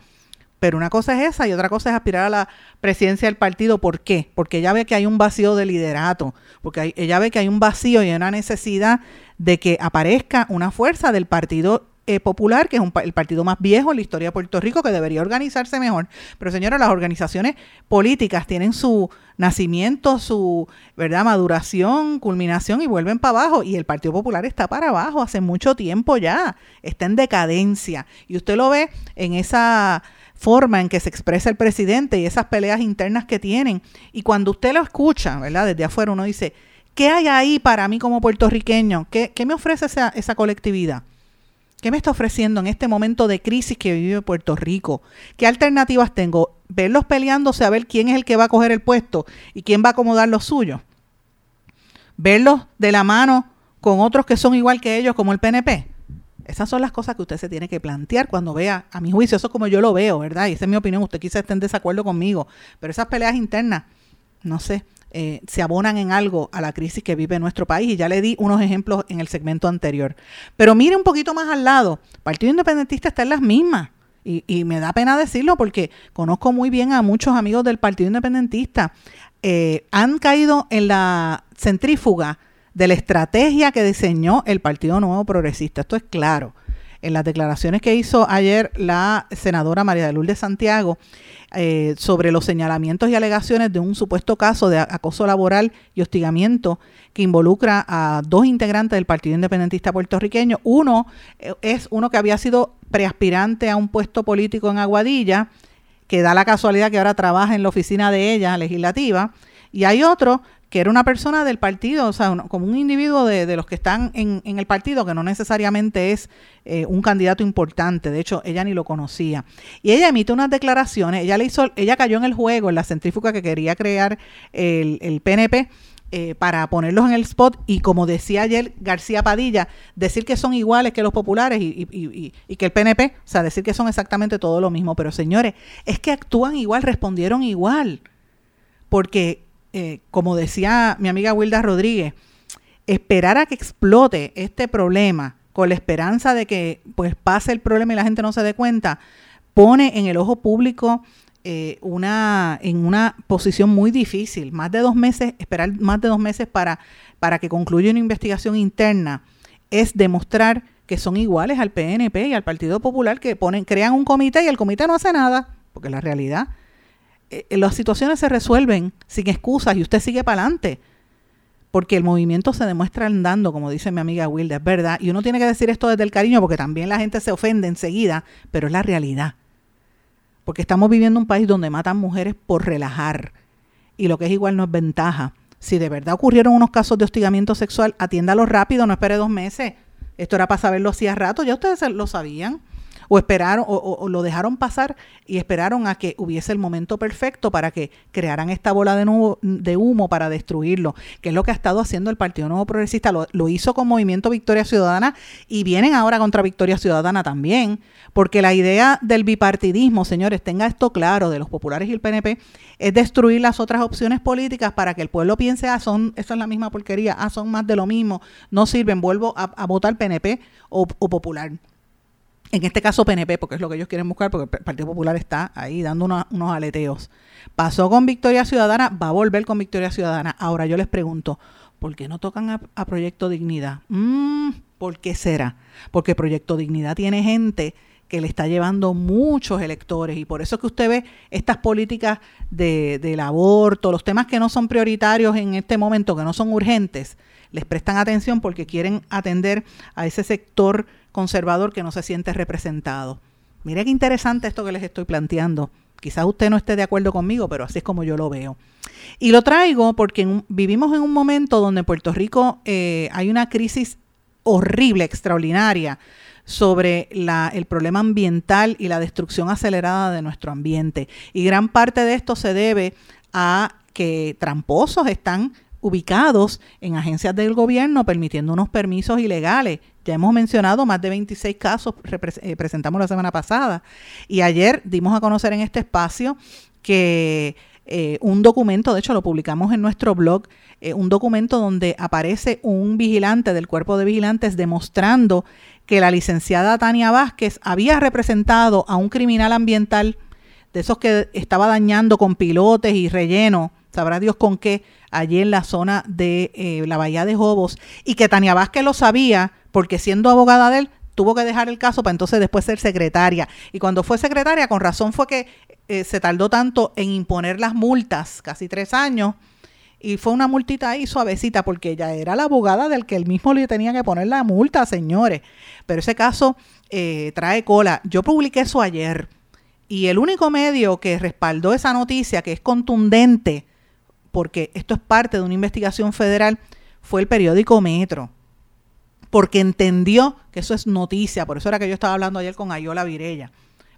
pero una cosa es esa y otra cosa es aspirar a la presidencia del partido. ¿Por qué? Porque ella ve que hay un vacío de liderato, porque ella ve que hay un vacío y una necesidad de que aparezca una fuerza del partido eh, popular, que es el partido más viejo en la historia de Puerto Rico, que debería organizarse mejor. Pero señora, las organizaciones políticas tienen su nacimiento, su verdad maduración, culminación y vuelven para abajo. Y el Partido Popular está para abajo hace mucho tiempo ya, está en decadencia. Y usted lo ve en esa forma en que se expresa el presidente y esas peleas internas que tienen. Y cuando usted lo escucha, ¿verdad? Desde afuera uno dice, ¿qué hay ahí para mí como puertorriqueño? ¿Qué, qué me ofrece esa, esa colectividad? ¿Qué me está ofreciendo en este momento de crisis que vive Puerto Rico? ¿Qué alternativas tengo? verlos peleándose a ver quién es el que va a coger el puesto y quién va a acomodar lo suyo. Verlos de la mano con otros que son igual que ellos, como el PNP. Esas son las cosas que usted se tiene que plantear cuando vea, a mi juicio, eso es como yo lo veo, ¿verdad? Y esa es mi opinión, usted quizá esté en desacuerdo conmigo, pero esas peleas internas, no sé, eh, se abonan en algo a la crisis que vive nuestro país y ya le di unos ejemplos en el segmento anterior. Pero mire un poquito más al lado, Partido Independentista está en las mismas. Y, me da pena decirlo porque conozco muy bien a muchos amigos del Partido Independentista. Eh, han caído en la centrífuga de la estrategia que diseñó el Partido Nuevo Progresista. Esto es claro. En las declaraciones que hizo ayer la senadora María de Lourdes Santiago eh, sobre los señalamientos y alegaciones de un supuesto caso de acoso laboral y hostigamiento que involucra a dos integrantes del Partido Independentista puertorriqueño. Uno eh, es uno que había sido preaspirante a un puesto político en Aguadilla, que da la casualidad que ahora trabaja en la oficina de ella, legislativa, y hay otro que era una persona del partido, o sea, como un individuo de, los que están en, el partido, que no necesariamente es eh, un candidato importante, de hecho, ella ni lo conocía. Y ella emite unas declaraciones, ella le hizo, ella cayó en el juego, en la centrífuga que quería crear el, PNP. Eh, para ponerlos en el spot y como decía ayer García Padilla, decir que son iguales que los populares y, y, que el PNP, o sea, decir que son exactamente todo lo mismo, pero señores, es que actúan igual, respondieron igual, porque eh, como decía mi amiga Wilda Rodríguez, esperar a que explote este problema con la esperanza de que pues pase el problema y la gente no se dé cuenta, pone en el ojo público eh, una, en una posición muy difícil. Más de dos meses, esperar más de dos meses para, para que concluya una investigación interna es demostrar que son iguales al PNP y al Partido Popular que ponen, crean un comité y el comité no hace nada, porque la realidad eh, las situaciones se resuelven sin excusas y usted sigue para adelante. Porque el movimiento se demuestra andando, como dice mi amiga Wilde, es verdad. Y uno tiene que decir esto desde el cariño porque también la gente se ofende enseguida, pero es la realidad. Porque estamos viviendo un país donde matan mujeres por relajar. Y lo que es igual no es ventaja. Si de verdad ocurrieron unos casos de hostigamiento sexual, atiéndalo rápido, no espere dos meses. Esto era para saberlo hacía rato, ya ustedes lo sabían o esperaron o, lo dejaron pasar y esperaron a que hubiese el momento perfecto para que crearan esta bola de, de humo para destruirlo, que es lo que ha estado haciendo el Partido Nuevo Progresista, lo, lo hizo con Movimiento Victoria Ciudadana y vienen ahora contra Victoria Ciudadana también, porque la idea del bipartidismo, señores, tenga esto claro, de los populares y el PNP, es destruir las otras opciones políticas para que el pueblo piense, ah, son, eso es la misma porquería, ah, son más de lo mismo, no sirven, vuelvo a, votar PNP o, o popular en este caso PNP, porque es lo que ellos quieren buscar, porque el Partido Popular está ahí dando unos aleteos. Pasó con Victoria Ciudadana, va a volver con Victoria Ciudadana. Ahora yo les pregunto, ¿por qué no tocan a, Proyecto Dignidad? Mm, ¿Por qué será? Porque Proyecto Dignidad tiene gente que le está llevando muchos electores y por eso que usted ve estas políticas de, del aborto, los temas que no son prioritarios en este momento, que no son urgentes, les prestan atención porque quieren atender a ese sector conservador que no se siente representado. Mire qué interesante esto que les estoy planteando. Quizás usted no esté de acuerdo conmigo, pero así es como yo lo veo. Y lo traigo porque vivimos en un momento donde en Puerto Rico eh, hay una crisis horrible, extraordinaria, sobre el problema ambiental y la destrucción acelerada de nuestro ambiente. Y gran parte de esto se debe a que tramposos están ubicados en agencias del gobierno permitiendo unos permisos ilegales. Ya hemos mencionado más de 26 casos, eh, presentamos la semana pasada, y ayer dimos a conocer en este espacio que eh, un documento, de hecho lo publicamos en nuestro blog, eh, un documento donde aparece un vigilante del cuerpo de vigilantes demostrando que la licenciada Tania Vázquez había representado a un criminal ambiental de esos que estaba dañando con pilotes y relleno, sabrá Dios con qué, allí en la zona de eh, la Bahía de Jobos, y que Tania Vázquez lo sabía, porque siendo abogada de él, tuvo que dejar el caso para entonces después ser secretaria. Y cuando fue secretaria, con razón fue que eh, se tardó tanto en imponer las multas, casi tres años, y fue una multita ahí suavecita, porque ella era la abogada del que él mismo le tenía que poner la multa, señores. Pero ese caso eh, trae cola. Yo publiqué eso ayer, y el único medio que respaldó esa noticia, que es contundente, porque esto es parte de una investigación federal, fue el periódico Metro, porque entendió que eso es noticia, por eso era que yo estaba hablando ayer con Ayola Virella,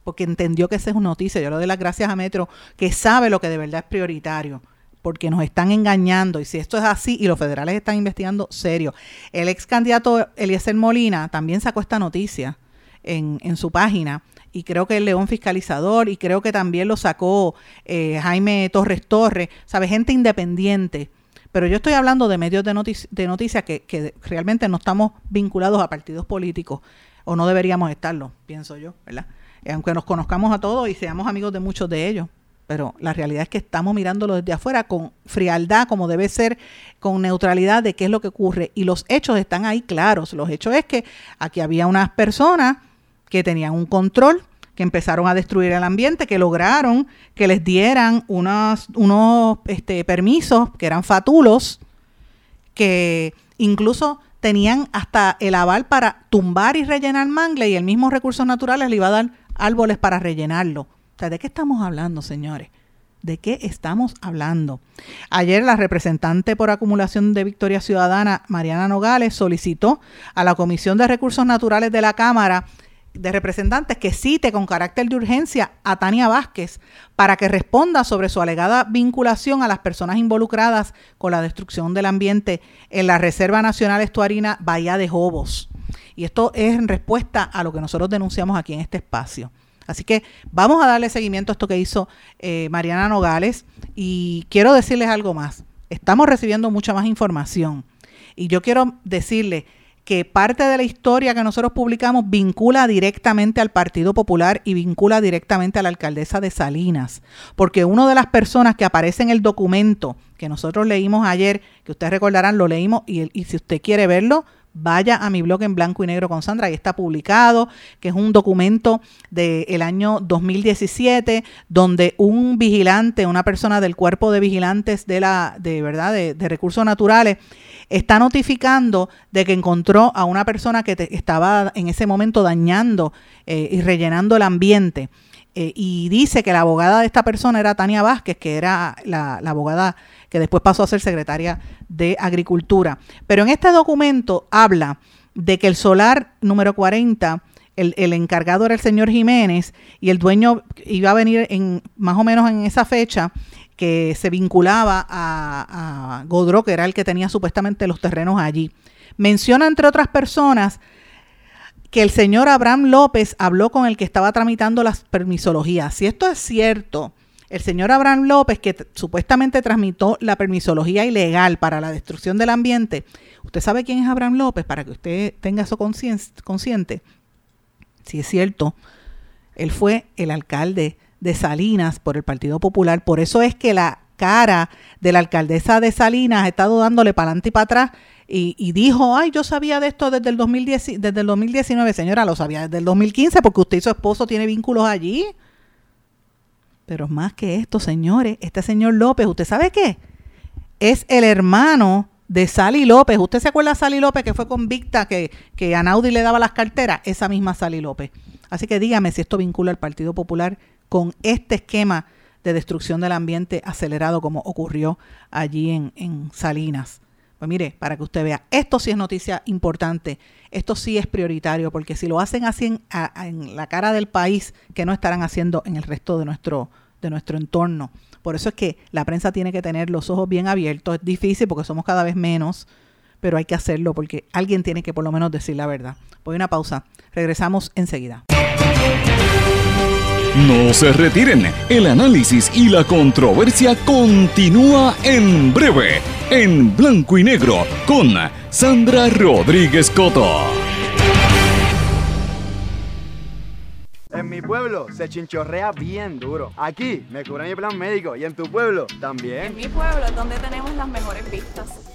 porque entendió que esa es una noticia. Yo le doy las gracias a Metro, que sabe lo que de verdad es prioritario porque nos están engañando y si esto es así y los federales están investigando serio. El ex candidato Eliezer Molina también sacó esta noticia en, en su página y creo que el León Fiscalizador y creo que también lo sacó eh, Jaime Torres Torres, sabe, gente independiente. Pero yo estoy hablando de medios de, de noticias que, que realmente no estamos vinculados a partidos políticos o no deberíamos estarlo, pienso yo, ¿verdad? aunque nos conozcamos a todos y seamos amigos de muchos de ellos pero la realidad es que estamos mirándolo desde afuera con frialdad, como debe ser, con neutralidad de qué es lo que ocurre. Y los hechos están ahí claros. Los hechos es que aquí había unas personas que tenían un control, que empezaron a destruir el ambiente, que lograron que les dieran unos, unos este, permisos que eran fatulos, que incluso tenían hasta el aval para tumbar y rellenar mangle y el mismo recursos naturales le iba a dar árboles para rellenarlo. ¿de qué estamos hablando, señores? ¿De qué estamos hablando? Ayer la representante por acumulación de Victoria Ciudadana, Mariana Nogales, solicitó a la Comisión de Recursos Naturales de la Cámara de Representantes que cite con carácter de urgencia a Tania Vázquez para que responda sobre su alegada vinculación a las personas involucradas con la destrucción del ambiente en la Reserva Nacional Estuarina Bahía de Jobos. Y esto es en respuesta a lo que nosotros denunciamos aquí en este espacio. Así que vamos a darle seguimiento a esto que hizo eh, Mariana Nogales y quiero decirles algo más. Estamos recibiendo mucha más información y yo quiero decirle que parte de la historia que nosotros publicamos vincula directamente al Partido Popular y vincula directamente a la alcaldesa de Salinas, porque una de las personas que aparece en el documento que nosotros leímos ayer, que ustedes recordarán, lo leímos y, y si usted quiere verlo, vaya a mi blog en blanco y negro con Sandra, ahí está publicado, que es un documento del año 2017, donde un vigilante, una persona del cuerpo de vigilantes de la, de verdad, de, recursos naturales, está notificando de que encontró a una persona que estaba en ese momento dañando eh, y rellenando el ambiente. Eh, y dice que la abogada de esta persona era Tania Vázquez, que era la, abogada que después pasó a ser secretaria de Agricultura. Pero en este documento habla de que el solar número 40, el, encargado era el señor Jiménez y el dueño iba a venir en más o menos en esa fecha que se vinculaba a, a Godró, que era el que tenía supuestamente los terrenos allí. Menciona, entre otras personas, que el señor Abraham López habló con el que estaba tramitando las permisologías. Si esto es cierto, el señor Abraham López, que supuestamente transmitió la permisología ilegal para la destrucción del ambiente, ¿usted sabe quién es Abraham López para que usted tenga eso consciente? Si es cierto, él fue el alcalde de Salinas por el Partido Popular, por eso es que la cara de la alcaldesa de Salinas ha estado dándole para adelante y para atrás y, dijo, ay, yo sabía de esto desde el, 2010, desde el 2019, señora, lo sabía desde el 2015 porque usted y su esposo tiene vínculos allí. Pero más que esto, señores, este señor López, ¿usted sabe qué? Es el hermano de Sally López. ¿Usted se acuerda de Sally López que fue convicta, que, que a Naudi le daba las carteras? Esa misma Sally López. Así que dígame si esto vincula al Partido Popular con este esquema de destrucción del ambiente acelerado como ocurrió allí en, en Salinas. Pues mire, para que usted vea, esto sí es noticia importante, esto sí es prioritario, porque si lo hacen así en, la cara del país, que no estarán haciendo en el resto de nuestro, de nuestro entorno. Por eso es que la prensa tiene que tener los ojos bien abiertos. Es difícil porque somos cada vez menos, pero hay que hacerlo porque alguien tiene que por lo menos decir la verdad. Voy a una pausa. Regresamos enseguida. No se retiren, el análisis y la controversia continúa en breve, en blanco y negro, con Sandra Rodríguez Coto. En mi pueblo se chinchorrea bien duro. Aquí me cubre mi plan médico y en tu pueblo también. En mi pueblo es donde tenemos las mejores vistas.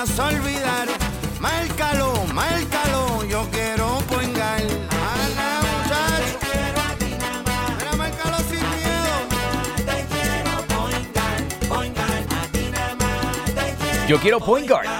vayas olvidar. Márcalo, márcalo, yo quiero poingar. Ana, quiero a ti nada. Yo quiero poingar.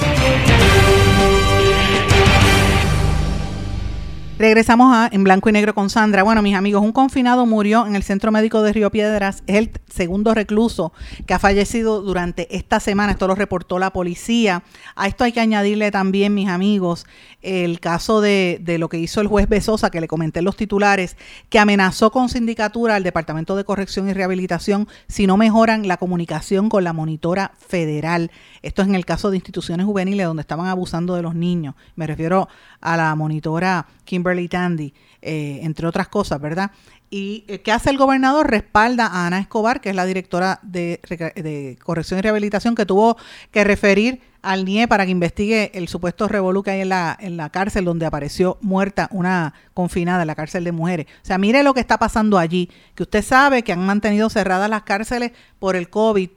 Regresamos a En Blanco y Negro con Sandra. Bueno, mis amigos, un confinado murió en el Centro Médico de Río Piedras. Es el segundo recluso que ha fallecido durante esta semana. Esto lo reportó la policía. A esto hay que añadirle también, mis amigos, el caso de, lo que hizo el juez Besosa, que le comenté en los titulares, que amenazó con sindicatura al Departamento de Corrección y Rehabilitación si no mejoran la comunicación con la monitora federal. Esto es en el caso de instituciones juveniles donde estaban abusando de los niños. Me refiero a la monitora Kimberly Tandy, eh, entre otras cosas, ¿verdad? ¿Y eh, qué hace el gobernador? Respalda a Ana Escobar, que es la directora de, Corrección y Rehabilitación, que tuvo que referir al NIE para que investigue el supuesto revolú que hay en la, en la cárcel donde apareció muerta una confinada en la cárcel de mujeres. O sea, mire lo que está pasando allí, que usted sabe que han mantenido cerradas las cárceles por el COVID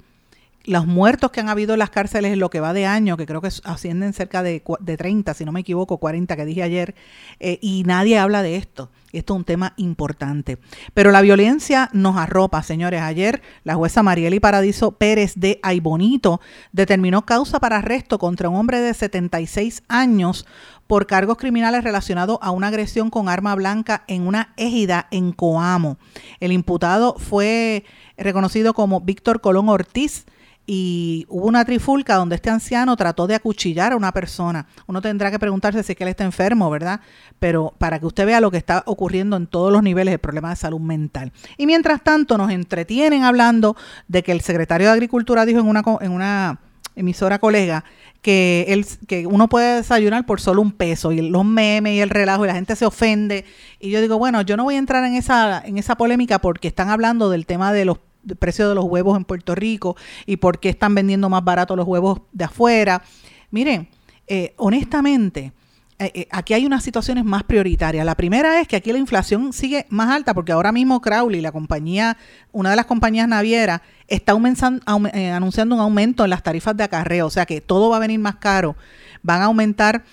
los muertos que han habido en las cárceles en lo que va de año, que creo que ascienden cerca de, de 30, si no me equivoco, 40 que dije ayer, eh, y nadie habla de esto. Esto es un tema importante. Pero la violencia nos arropa, señores. Ayer la jueza Marieli Paradiso Pérez de Aybonito determinó causa para arresto contra un hombre de 76 años por cargos criminales relacionados a una agresión con arma blanca en una égida en Coamo. El imputado fue reconocido como Víctor Colón Ortiz, y hubo una trifulca donde este anciano trató de acuchillar a una persona. Uno tendrá que preguntarse si es que él está enfermo, ¿verdad? Pero para que usted vea lo que está ocurriendo en todos los niveles del problema de salud mental. Y mientras tanto nos entretienen hablando de que el secretario de Agricultura dijo en una, en una emisora colega que, él, que uno puede desayunar por solo un peso y los memes y el relajo y la gente se ofende. Y yo digo, bueno, yo no voy a entrar en esa, en esa polémica porque están hablando del tema de los precio de los huevos en Puerto Rico y por qué están vendiendo más barato los huevos de afuera. Miren, eh, honestamente, eh, eh, aquí hay unas situaciones más prioritarias. La primera es que aquí la inflación sigue más alta porque ahora mismo Crowley, la compañía, una de las compañías navieras, está anunciando un aumento en las tarifas de acarreo, o sea que todo va a venir más caro. Van a aumentar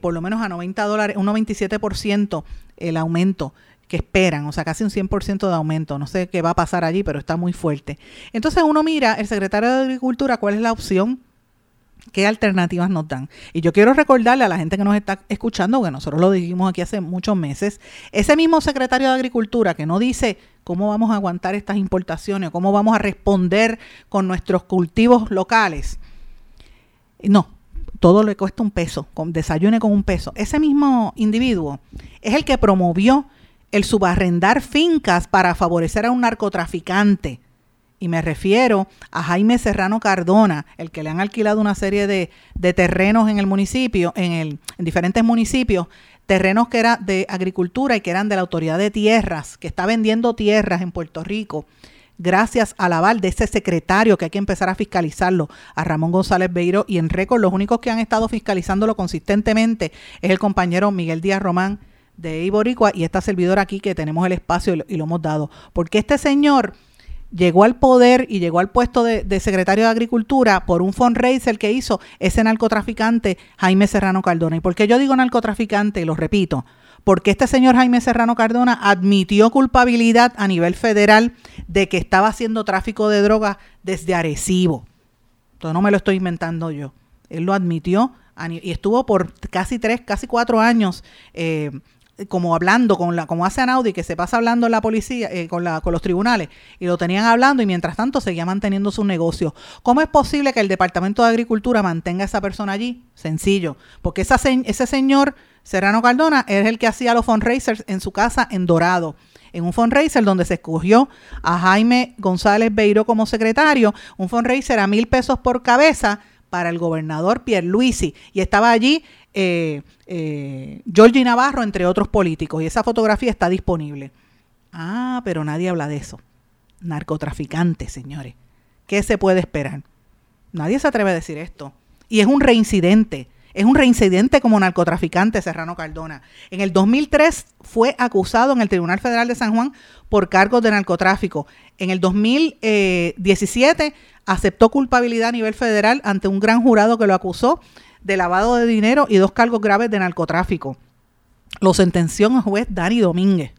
por lo menos a 90 dólares, un 97% el aumento que esperan, o sea, casi un 100% de aumento. No sé qué va a pasar allí, pero está muy fuerte. Entonces uno mira, el secretario de Agricultura, cuál es la opción, qué alternativas nos dan. Y yo quiero recordarle a la gente que nos está escuchando, que nosotros lo dijimos aquí hace muchos meses, ese mismo secretario de Agricultura que no dice cómo vamos a aguantar estas importaciones, cómo vamos a responder con nuestros cultivos locales. No, todo le cuesta un peso, con, desayune con un peso. Ese mismo individuo es el que promovió el subarrendar fincas para favorecer a un narcotraficante. Y me refiero a Jaime Serrano Cardona, el que le han alquilado una serie de, terrenos en el municipio, en, el, en diferentes municipios, terrenos que eran de agricultura y que eran de la autoridad de tierras, que está vendiendo tierras en Puerto Rico, gracias al aval de ese secretario que hay que empezar a fiscalizarlo, a Ramón González Beiro, y en récord los únicos que han estado fiscalizándolo consistentemente es el compañero Miguel Díaz Román de Iboricua y esta servidora aquí que tenemos el espacio y lo, hemos dado. Porque este señor llegó al poder y llegó al puesto de, secretario de Agricultura por un fundraiser que hizo ese narcotraficante Jaime Serrano Cardona. ¿Y por qué yo digo narcotraficante? Lo repito, porque este señor Jaime Serrano Cardona admitió culpabilidad a nivel federal de que estaba haciendo tráfico de drogas desde Arecibo. Entonces no me lo estoy inventando yo. Él lo admitió y estuvo por casi tres, casi cuatro años eh, como hablando con la como hace Anaudi que se pasa hablando en la policía eh, con la con los tribunales y lo tenían hablando y mientras tanto seguía manteniendo su negocio. ¿Cómo es posible que el Departamento de Agricultura mantenga a esa persona allí? Sencillo, porque esa, ese señor Serrano Cardona es el que hacía los fundraisers en su casa en Dorado en un fundraiser donde se escogió a Jaime González Beiro como secretario, un fundraiser a mil pesos por cabeza para el gobernador Pierluisi y estaba allí eh, eh, Georgie Navarro, entre otros políticos, y esa fotografía está disponible. Ah, pero nadie habla de eso. Narcotraficantes, señores. ¿Qué se puede esperar? Nadie se atreve a decir esto. Y es un reincidente. Es un reincidente como narcotraficante Serrano Cardona. En el 2003 fue acusado en el Tribunal Federal de San Juan por cargos de narcotráfico. En el 2017 aceptó culpabilidad a nivel federal ante un gran jurado que lo acusó de lavado de dinero y dos cargos graves de narcotráfico. Lo sentenció el juez Dani Domínguez.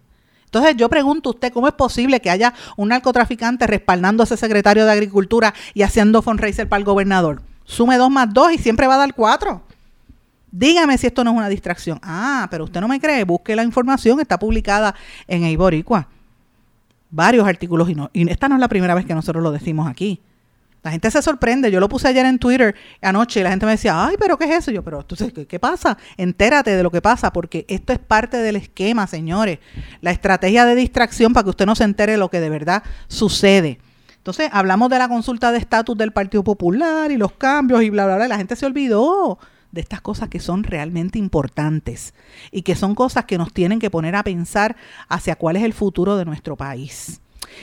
Entonces yo pregunto a usted, ¿cómo es posible que haya un narcotraficante respaldando a ese secretario de Agricultura y haciendo fundraiser para el gobernador? Sume dos más dos y siempre va a dar cuatro. Dígame si esto no es una distracción. Ah, pero usted no me cree, busque la información, está publicada en Eiboricua. Varios artículos y, no, y esta no es la primera vez que nosotros lo decimos aquí. La gente se sorprende. Yo lo puse ayer en Twitter anoche y la gente me decía, ay, pero ¿qué es eso? Yo, pero entonces, ¿qué, ¿qué, pasa? Entérate de lo que pasa, porque esto es parte del esquema, señores. La estrategia de distracción para que usted no se entere de lo que de verdad sucede. Entonces, hablamos de la consulta de estatus del Partido Popular y los cambios y bla, bla, bla. La gente se olvidó de estas cosas que son realmente importantes y que son cosas que nos tienen que poner a pensar hacia cuál es el futuro de nuestro país.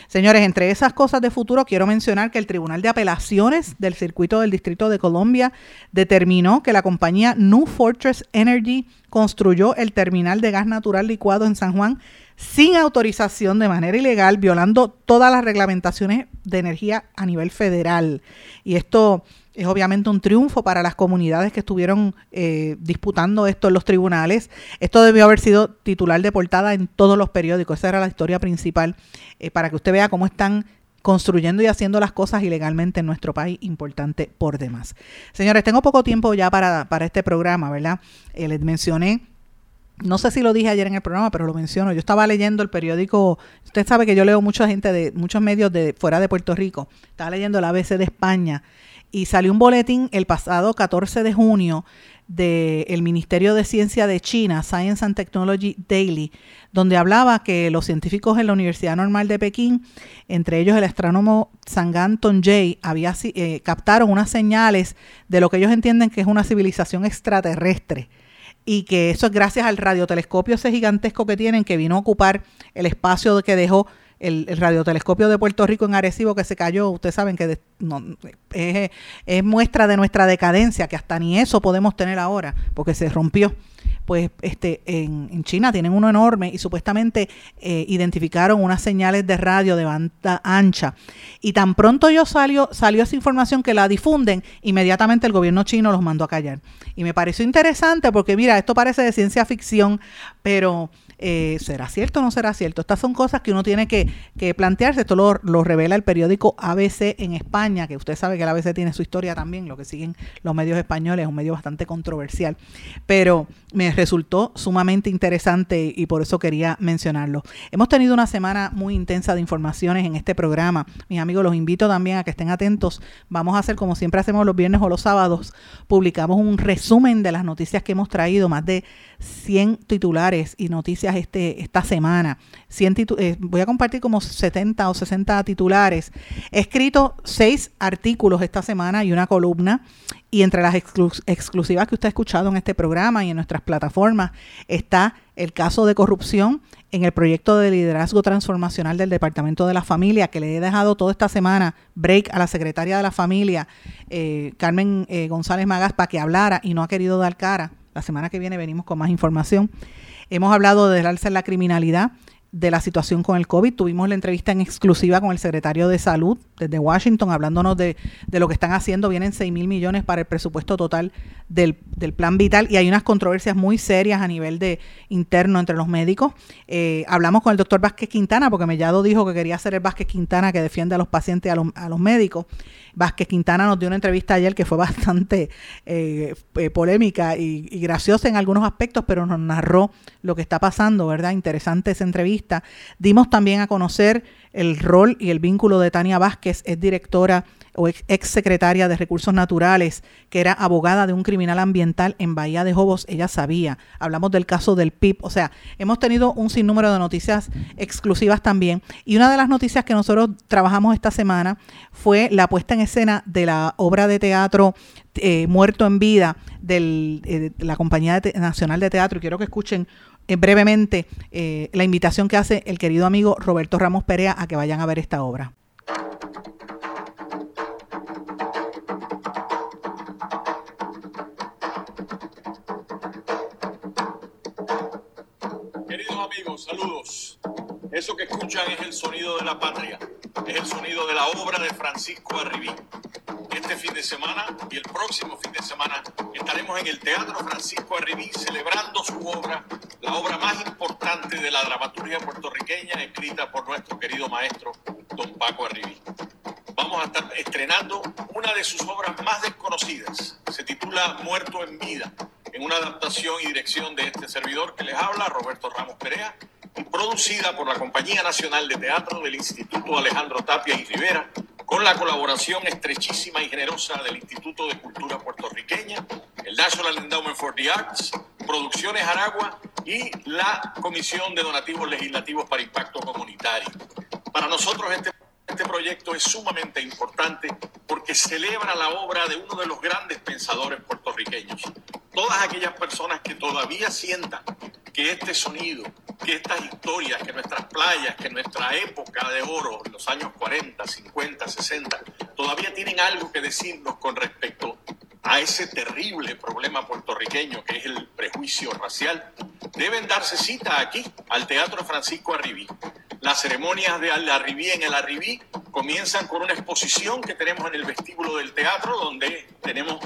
Señores, entre esas cosas de futuro quiero mencionar que el Tribunal de Apelaciones del Circuito del Distrito de Colombia determinó que la compañía New Fortress Energy construyó el terminal de gas natural licuado en San Juan sin autorización de manera ilegal, violando todas las reglamentaciones de energía a nivel federal. Y esto es obviamente un triunfo para las comunidades que estuvieron eh, disputando esto en los tribunales. Esto debió haber sido titular de portada en todos los periódicos. Esa era la historia principal eh, para que usted vea cómo están construyendo y haciendo las cosas ilegalmente en nuestro país, importante por demás. Señores, tengo poco tiempo ya para, para este programa, ¿verdad? Eh, les mencioné no sé si lo dije ayer en el programa, pero lo menciono. Yo estaba leyendo el periódico, usted sabe que yo leo mucha gente de muchos medios de fuera de Puerto Rico. Estaba leyendo el ABC de España y salió un boletín el pasado 14 de junio del Ministerio de Ciencia de China, Science and Technology Daily, donde hablaba que los científicos en la Universidad Normal de Pekín, entre ellos el astrónomo Sangan Tongjay, había, eh, captaron unas señales de lo que ellos entienden que es una civilización extraterrestre y que eso es gracias al radiotelescopio ese gigantesco que tienen que vino a ocupar el espacio que dejó el, radiotelescopio de Puerto Rico en Arecibo que se cayó, ustedes saben que es, muestra de nuestra decadencia, que hasta ni eso podemos tener ahora, porque se rompió. Pues este, en, China tienen uno enorme y supuestamente eh, identificaron unas señales de radio de banda ancha. Y tan pronto yo salió, salió esa información que la difunden, inmediatamente el gobierno chino los mandó a callar. Y me pareció interesante porque, mira, esto parece de ciencia ficción, pero eh, ¿será cierto o no será cierto? Estas son cosas que uno tiene que, plantearse. Esto lo, revela el periódico ABC en España, que usted sabe que el ABC tiene su historia también, lo que siguen los medios españoles, es un medio bastante controversial. Pero me resultó sumamente interesante y por eso quería mencionarlo. Hemos tenido una semana muy intensa de informaciones en este programa. Mis amigos, los invito también a que estén atentos. Vamos a hacer como siempre hacemos los viernes o los sábados, publicamos un resumen de las noticias que hemos traído, más de 100 titulares y noticias este, esta semana. Eh, voy a compartir como 70 o 60 titulares. He escrito seis artículos esta semana y una columna. Y entre las exclusivas que usted ha escuchado en este programa y en nuestras plataformas está el caso de corrupción en el proyecto de liderazgo transformacional del Departamento de la Familia, que le he dejado toda esta semana break a la secretaria de la Familia, eh, Carmen eh, González Magas, para que hablara y no ha querido dar cara la semana que viene venimos con más información. Hemos hablado del alza en la criminalidad, de la situación con el COVID. Tuvimos la entrevista en exclusiva con el secretario de Salud desde Washington, hablándonos de, lo que están haciendo. Vienen 6 mil millones para el presupuesto total del, plan vital y hay unas controversias muy serias a nivel de interno entre los médicos. Eh, hablamos con el doctor Vázquez Quintana, porque Mellado dijo que quería ser el Vázquez Quintana que defiende a los pacientes y a los, a los médicos. Vázquez Quintana nos dio una entrevista ayer que fue bastante eh, eh, polémica y, graciosa en algunos aspectos, pero nos narró lo que está pasando, ¿verdad? Interesante esa entrevista. Dimos también a conocer el rol y el vínculo de Tania Vázquez, es directora o ex, secretaria de Recursos Naturales, que era abogada de un criminal ambiental en Bahía de Jobos, ella sabía. Hablamos del caso del PIB, o sea, hemos tenido un sinnúmero de noticias exclusivas también. Y una de las noticias que nosotros trabajamos esta semana fue la puesta en escena de la obra de teatro eh, Muerto en Vida eh, de la Compañía Nacional de Teatro. Y quiero que escuchen eh, brevemente la invitación que hace el querido amigo Roberto Ramos Perea a que vayan a ver esta obra. Amigos, saludos. Eso que escuchan es el sonido de la patria, es el sonido de la obra de Francisco Arribí. Este fin de semana y el próximo fin de semana estaremos en el Teatro Francisco Arribí celebrando su obra, la obra más importante de la dramaturgia puertorriqueña escrita por nuestro querido maestro don Paco Arribí. Vamos a estar estrenando una de sus obras más desconocidas. Se titula Muerto en Vida, en una adaptación y dirección de este servidor que les habla, Roberto Ramos Perea, producida por la Compañía Nacional de Teatro del Instituto Alejandro Tapia y Rivera, con la colaboración estrechísima y generosa del Instituto de Cultura Puertorriqueña, el National Endowment for the Arts, Producciones Aragua y la Comisión de Donativos Legislativos para Impacto Comunitario. Para nosotros este, este proyecto es sumamente importante porque celebra la obra de uno de los grandes pensadores puertorriqueños. Todas aquellas personas que todavía sientan que este sonido, que estas historias, que nuestras playas, que nuestra época de oro, los años 40, 50, 60, todavía tienen algo que decirnos con respecto a ese terrible problema puertorriqueño que es el prejuicio racial, deben darse cita aquí, al Teatro Francisco Arribí. Las ceremonias de Arribí en el Arribí comienzan con una exposición que tenemos en el vestíbulo del teatro, donde tenemos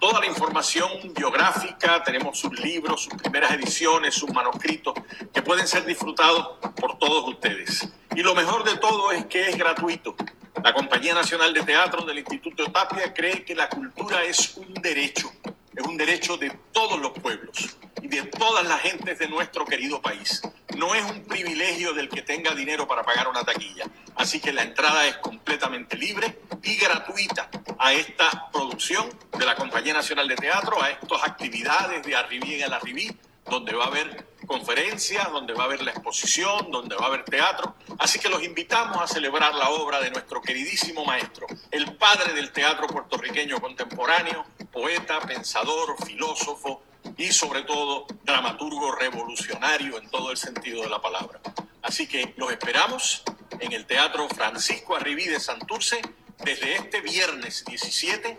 toda la información biográfica, tenemos sus libros, sus primeras ediciones, sus manuscritos, que pueden ser disfrutados por todos ustedes. Y lo mejor de todo es que es gratuito. La Compañía Nacional de Teatro del Instituto Tapia cree que la cultura es un derecho, es un derecho de todos los pueblos y de todas las gentes de nuestro querido país. No es un privilegio del que tenga dinero para pagar una taquilla. Así que la entrada es completamente libre y gratuita a esta producción de la Compañía Nacional de Teatro, a estas actividades de Arribí en el Arribí, donde va a haber conferencias, donde va a haber la exposición, donde va a haber teatro. Así que los invitamos a celebrar la obra de nuestro queridísimo maestro, el padre del teatro puertorriqueño contemporáneo, poeta, pensador, filósofo, y sobre todo dramaturgo revolucionario en todo el sentido de la palabra. Así que los esperamos en el Teatro Francisco Arribí de Santurce desde este viernes 17,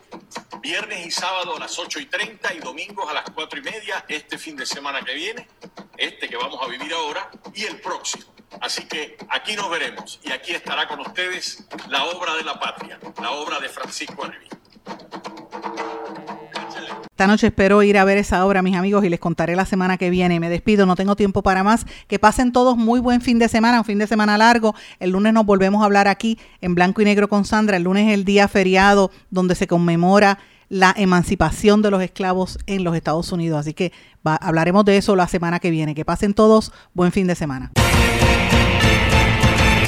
viernes y sábado a las 8 y 30 y domingos a las 4 y media, este fin de semana que viene, este que vamos a vivir ahora y el próximo. Así que aquí nos veremos y aquí estará con ustedes la obra de la patria, la obra de Francisco Arribí. Esta noche espero ir a ver esa obra, mis amigos, y les contaré la semana que viene. Me despido, no tengo tiempo para más. Que pasen todos muy buen fin de semana, un fin de semana largo. El lunes nos volvemos a hablar aquí en blanco y negro con Sandra. El lunes es el día feriado donde se conmemora la emancipación de los esclavos en los Estados Unidos. Así que hablaremos de eso la semana que viene. Que pasen todos buen fin de semana.